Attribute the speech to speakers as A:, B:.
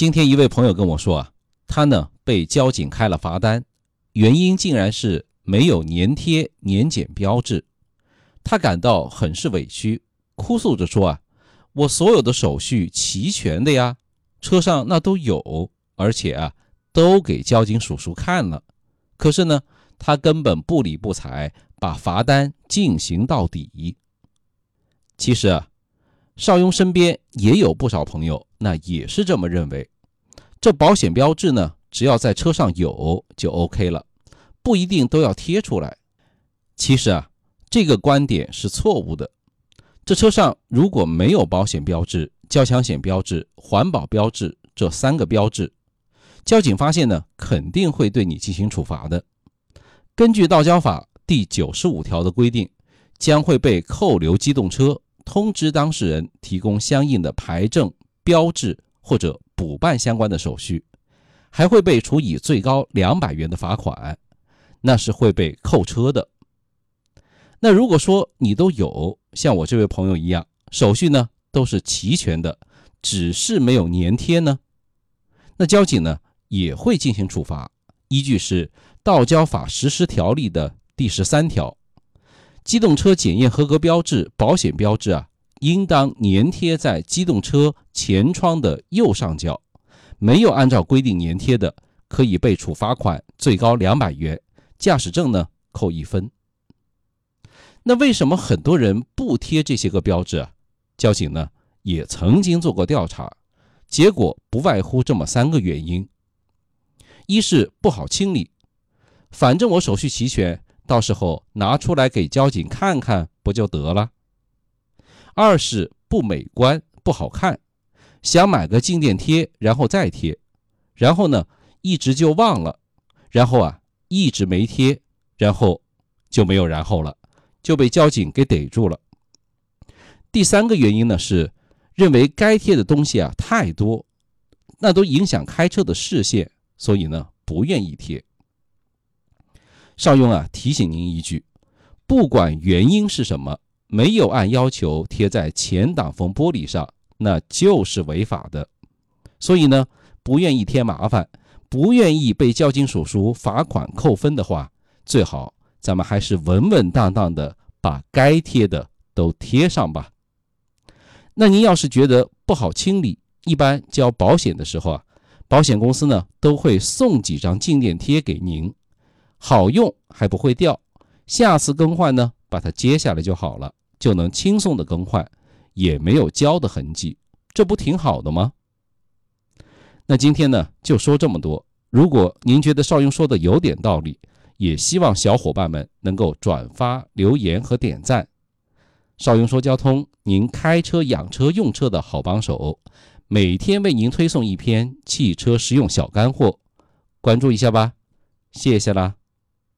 A: 今天一位朋友跟我说啊，他呢被交警开了罚单，原因竟然是没有粘贴年检标志，他感到很是委屈，哭诉着说啊，我所有的手续齐全的呀，车上那都有，而且啊都给交警叔叔看了，可是呢他根本不理不睬，把罚单进行到底。其实啊。邵雍身边也有不少朋友，那也是这么认为。这保险标志呢，只要在车上有就 OK 了，不一定都要贴出来。其实啊，这个观点是错误的。这车上如果没有保险标志、交强险标志、环保标志这三个标志，交警发现呢，肯定会对你进行处罚的。根据道交法第九十五条的规定，将会被扣留机动车。通知当事人提供相应的牌证、标志或者补办相关的手续，还会被处以最高两百元的罚款，那是会被扣车的。那如果说你都有像我这位朋友一样，手续呢都是齐全的，只是没有粘贴呢，那交警呢也会进行处罚，依据是《道交法实施条例》的第十三条。机动车检验合格标志、保险标志啊，应当粘贴在机动车前窗的右上角。没有按照规定粘贴的，可以被处罚款，最高两百元，驾驶证呢扣一分。那为什么很多人不贴这些个标志啊？交警呢也曾经做过调查，结果不外乎这么三个原因：一是不好清理，反正我手续齐全。到时候拿出来给交警看看不就得了？二是不美观不好看，想买个静电贴然后再贴，然后呢一直就忘了，然后啊一直没贴，然后就没有然后了，就被交警给逮住了。第三个原因呢是认为该贴的东西啊太多，那都影响开车的视线，所以呢不愿意贴。邵雍啊，提醒您一句：不管原因是什么，没有按要求贴在前挡风玻璃上，那就是违法的。所以呢，不愿意添麻烦，不愿意被交警叔叔罚款扣分的话，最好咱们还是稳稳当当的把该贴的都贴上吧。那您要是觉得不好清理，一般交保险的时候啊，保险公司呢都会送几张静电贴给您。好用还不会掉，下次更换呢，把它揭下来就好了，就能轻松的更换，也没有胶的痕迹，这不挺好的吗？那今天呢就说这么多。如果您觉得邵雍说的有点道理，也希望小伙伴们能够转发、留言和点赞。邵雍说交通，您开车养车用车的好帮手，每天为您推送一篇汽车实用小干货，关注一下吧，谢谢啦。